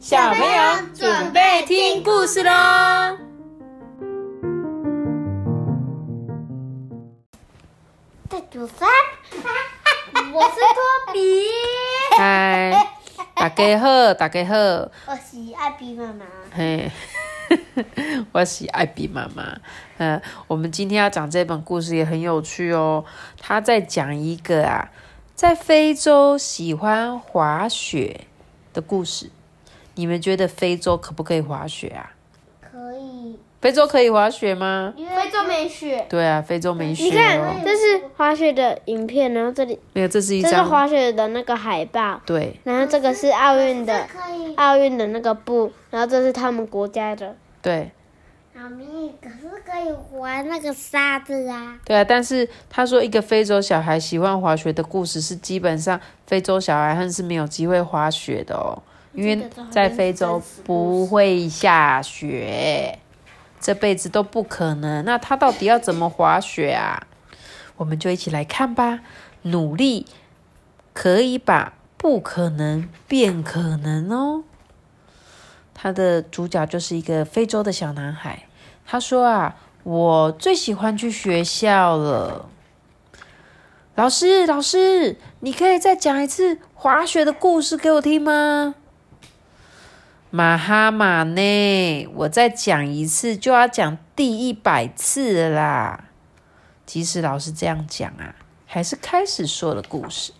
小朋友准备听故事喽！大主三，我是托比。嗨，大家好，大家好，我是艾比妈妈。嘿，我是艾比妈妈。嗯，我们今天要讲这本故事也很有趣哦。他在讲一个啊，在非洲喜欢滑雪的故事。你们觉得非洲可不可以滑雪啊？可以，非洲可以滑雪吗？因为非洲没雪。对啊，非洲没雪你看，哦。这是滑雪的影片，然后这里没有，这是一这是张滑雪的那个海报，对然后这个是奥运的。奥运的那个布，然后这是他们国家的。对妈咪，可是可以玩那个沙子啊。对啊！但是他说，一个非洲小孩喜欢滑雪的故事是基本上非洲小孩还是没有机会滑雪的哦，因为在非洲不会下雪，这辈子都不可能。那他到底要怎么滑雪啊？我们就一起来看吧。努力可以把不可能变可能哦。他的主角就是一个非洲的小男孩。他说啊，我最喜欢去学校了。老师，老师，你可以再讲一次滑雪的故事给我听吗？马哈马呢？我再讲一次就要讲第一百次啦。即使老师这样讲啊，还是开始说了故事。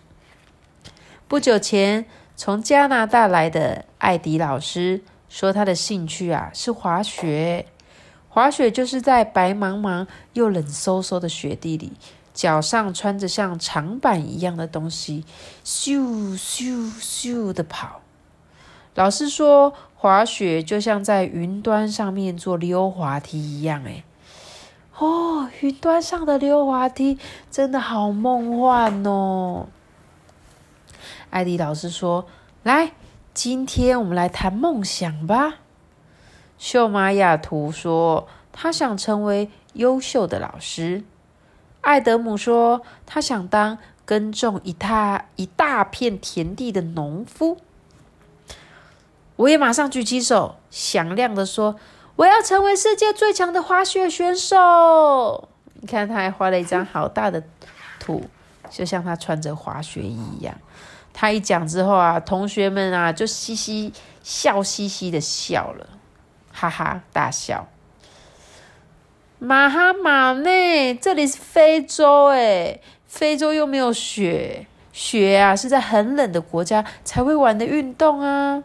不久前从加拿大来的艾迪老师说，他的兴趣啊是滑雪。滑雪就是在白茫茫又冷飕飕的雪地里，脚上穿着像长板一样的东西，咻咻咻的跑。老师说，滑雪就像在云端上面做溜滑梯一样。诶哦，云端上的溜滑梯真的好梦幻哦。艾迪老师说：“来，今天我们来谈梦想吧。”秀玛雅图说：“他想成为优秀的老师。”艾德姆说：“他想当耕种一大一大片田地的农夫。”我也马上举起手，响亮的说：“我要成为世界最强的滑雪选手！”你看，他还画了一张好大的图，就像他穿着滑雪衣一样。他一讲之后啊，同学们啊就嘻嘻笑嘻嘻的笑了。哈哈大笑。马哈马呢？这里是非洲诶，非洲又没有雪，雪啊是在很冷的国家才会玩的运动啊。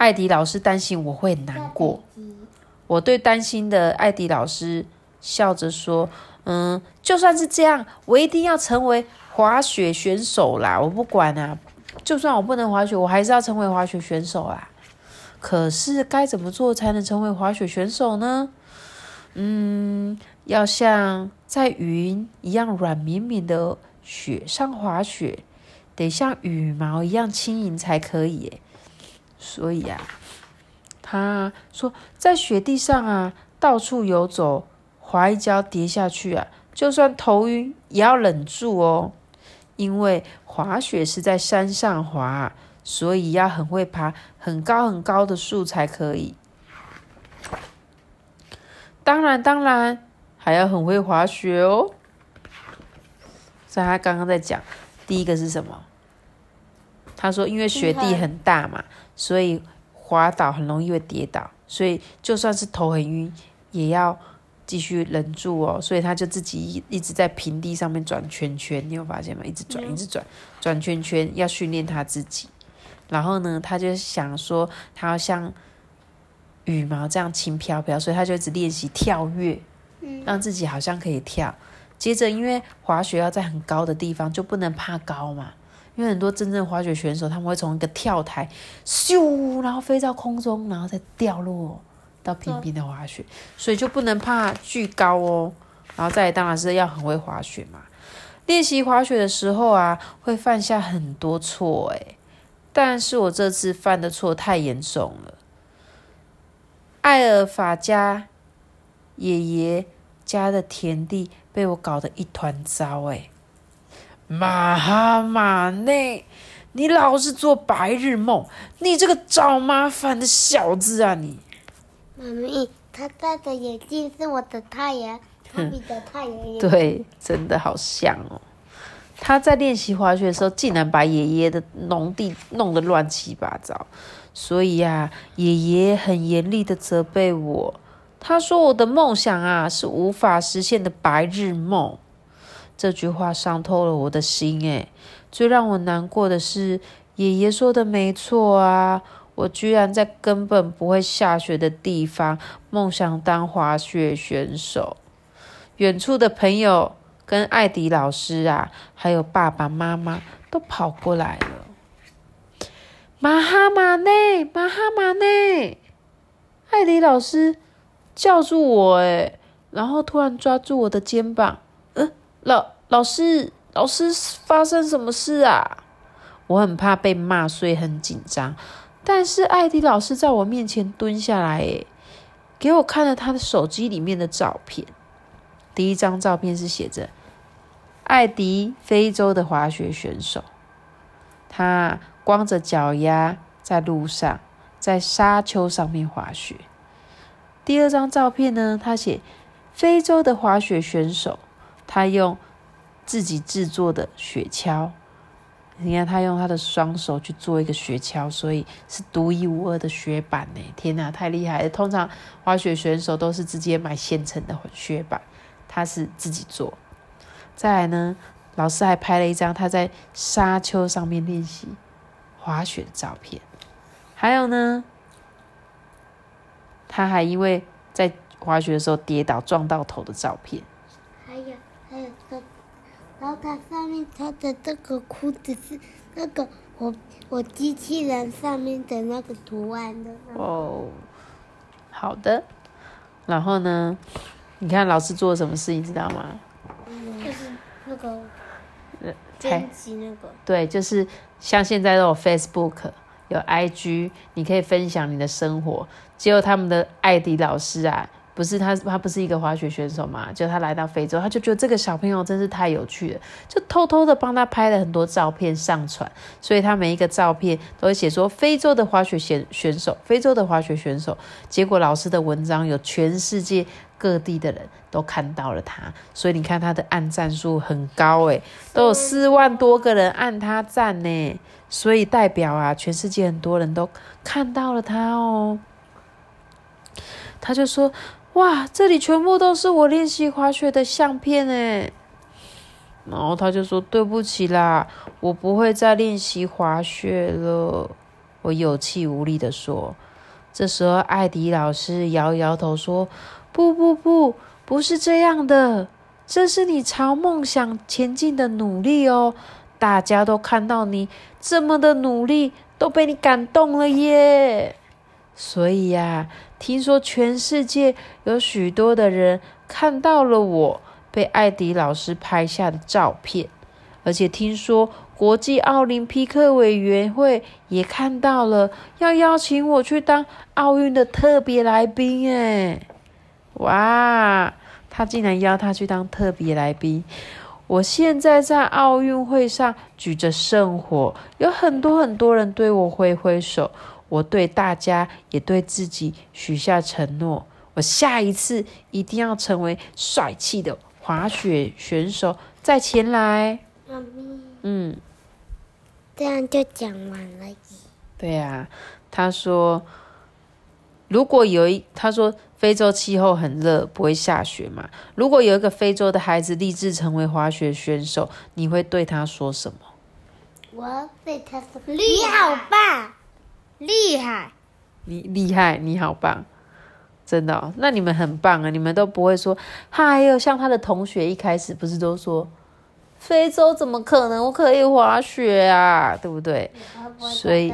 艾迪老师担心我会难过，我对担心的艾迪老师笑着说：“嗯，就算是这样，我一定要成为滑雪选手啦！我不管啊，就算我不能滑雪，我还是要成为滑雪选手啦。”可是该怎么做才能成为滑雪选手呢？嗯，要像在云一样软绵绵的雪上滑雪，得像羽毛一样轻盈才可以。所以啊，他说在雪地上啊到处游走，滑一跤跌下去啊，就算头晕也要忍住哦，因为滑雪是在山上滑。所以要很会爬很高很高的树才可以。当然，当然还要很会滑雪哦。所以他刚刚在讲第一个是什么？他说，因为雪地很大嘛，所以滑倒很容易会跌倒，所以就算是头很晕，也要继续忍住哦。所以他就自己一一直在平地上面转圈圈，你有发现吗？一直转，一直转，转圈圈，要训练他自己。然后呢，他就想说，他要像羽毛这样轻飘飘，所以他就一直练习跳跃，让自己好像可以跳。接着，因为滑雪要在很高的地方，就不能怕高嘛。因为很多真正滑雪选手，他们会从一个跳台咻，然后飞到空中，然后再掉落到平平的滑雪，所以就不能怕巨高哦。然后再，当然是要很会滑雪嘛。练习滑雪的时候啊，会犯下很多错诶。但是我这次犯的错太严重了。艾尔法家爷爷家的田地被我搞得一团糟哎！马哈马内，你老是做白日梦，你这个找麻烦的小子啊！你，妈咪，他戴的眼镜是我的太阳，他比的太阳眼 对，真的好像哦。他在练习滑雪的时候，竟然把爷爷的农地弄得乱七八糟，所以呀、爷爷很严厉的责备我。他说我的梦想啊是无法实现的白日梦。这句话伤透了我的心诶，最让我难过的是，爷爷说的没错啊，我居然在根本不会下雪的地方梦想当滑雪选手。远处的朋友跟艾迪老师啊，还有爸爸妈妈都跑过来了。马哈马内，马哈马内，艾迪老师叫住我，诶，然后突然抓住我的肩膀，老老师，老师发生什么事啊？我很怕被骂，所以很紧张。但是艾迪老师在我面前蹲下来，诶，给我看了他的手机里面的照片。第一张照片是写着艾迪，非洲的滑雪选手，他光着脚丫在路上，在沙丘上面滑雪。第二张照片呢，他写非洲的滑雪选手，他用自己制作的雪橇。你看，他用他的双手去做一个雪橇，所以是独一无二的雪板呢！天哪，太厉害了！通常滑雪选手都是直接买现成的雪板，他是自己做。再来呢，老师还拍了一张他在沙丘上面练习滑雪的照片，还有呢，他还因为在滑雪的时候跌倒撞到头的照片。然后它上面穿的这个裤子是那个我我机器人上面的那个图案的。哦，好的。然后呢，你看老师做了什么事，你知道吗？就是那个猜编辑那个，对，就是像现在都有 Facebook、有 IG，你可以分享你的生活。结果他们的艾迪老师啊，不是他，他不是一个滑雪选手嘛？就他来到非洲，他就觉得这个小朋友真是太有趣了，就偷偷的帮他拍了很多照片上传。所以他每一个照片都会写说非洲的滑雪选选手，非洲的滑雪选手。结果老师的文章有全世界各地的人都看到了他，所以你看他的按赞数很高诶，都有四万多个人按他赞呢，所以代表啊，全世界很多人都看到了他哦。他就说：“哇，这里全部都是我练习滑雪的相片诶。”然后他就说：“对不起啦，我不会再练习滑雪了。”我有气无力的说。这时候，艾迪老师摇摇头说：“不不不，不是这样的，这是你朝梦想前进的努力哦。大家都看到你这么的努力，都被你感动了耶。所以呀、听说全世界有许多的人看到了我被艾迪老师拍下的照片，而且听说国际奥林匹克委员会也看到了，要邀请我去当奥运的特别来宾。哎，哇！他竟然邀他去当特别来宾。我现在在奥运会上举着圣火，有很多很多人对我挥挥手。我对大家也对自己许下承诺，我下一次一定要成为帅气的滑雪选手，再前来。妈咪，嗯，这样就讲完了耶。对呀、他说，如果有一，他说非洲气候很热，不会下雪嘛。如果有一个非洲的孩子立志成为滑雪选手，你会对他说什么？我要对他说：“你好棒！厉害，你厉害，你好棒，真的、哦。那你们很棒啊！你们都不会说，还有像他的同学一开始不是都说，非洲怎么可能我可以滑雪啊，对不对？所以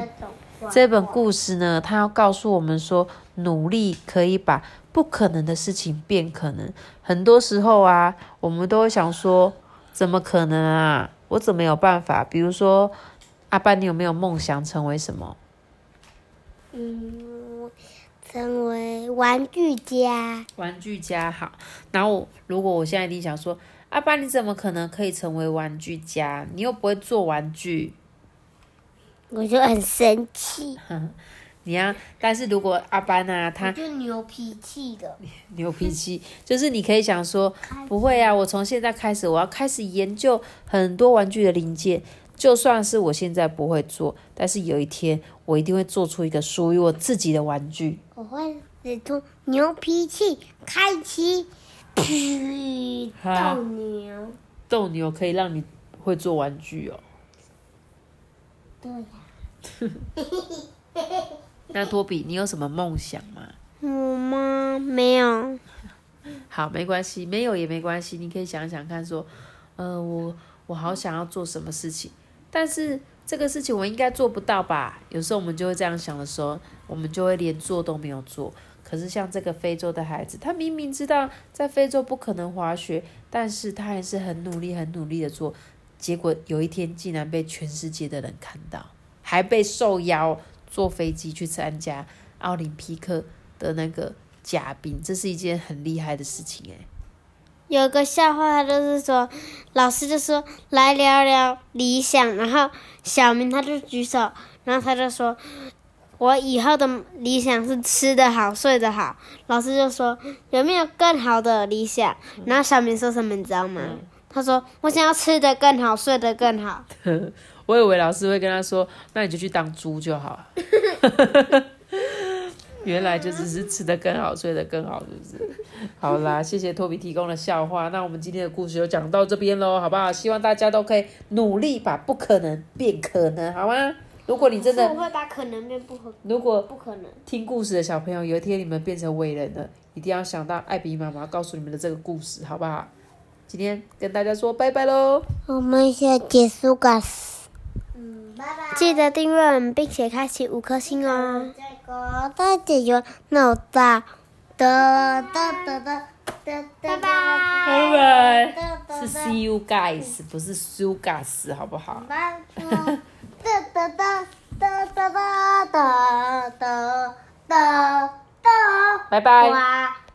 这本故事呢，它要告诉我们说，努力可以把不可能的事情变可能。很多时候啊，我们都会想说，怎么可能啊？我怎么有办法？比如说，阿班，你有没有梦想成为什么？嗯，成为玩具家。玩具家好。然后如果我现在一定想说，阿爸你怎么可能可以成为玩具家？你又不会做玩具。我就很生气。你要，但是如果阿班啊，他就牛脾气的，牛脾气，就是你可以想说，不会啊，我从现在开始，我要开始研究很多玩具的零件，就算是我现在不会做，但是有一天我一定会做出一个属于我自己的玩具。我会使出牛脾气，开启，噗，斗牛，斗牛可以让你会做玩具哦。对呀。那托比，你有什么梦想吗？我吗？没有。好，没关系，没有也没关系。你可以想想看，说，呃，我我好想要做什么事情，但是这个事情我应该做不到吧？有时候我们就会这样想的时候，我们就会连做都没有做。可是像这个非洲的孩子，他明明知道在非洲不可能滑雪，但是他还是很努力、很努力的做，结果有一天竟然被全世界的人看到，还被受邀。坐飞机去参加奥林匹克的那个嘉宾，这是一件很厉害的事情哎。有个笑话，他就是说，老师就说来聊聊理想，然后小明他就举手，然后他就说，我以后的理想是吃得好，睡得好。老师就说有没有更好的理想？然后小明说什么你知道吗？他说我想要吃得更好，睡得更好。我以为老师会跟他说：“那你就去当猪就好了。”原来就只是吃的更好，睡得更好，是不是？好啦，谢谢托比提供的笑话。那我们今天的故事就讲到这边喽，好不好？希望大家都可以努力把不可能变可能，好吗？如果你真的不会把可能变不可，如果不可能听故事的小朋友，有一天你们变成伟人了，一定要想到艾比妈妈告诉你们的这个故事，好不好？今天跟大家说拜拜喽，我们先结束个。记得订阅我们，并且开启五颗星哦。大姐姐，那我哒哒哒哒哒哒，拜拜拜拜，是 See you guys，不是 S U guys，好不好？哒哒哒哒哒哒哒哒哒哒，拜拜。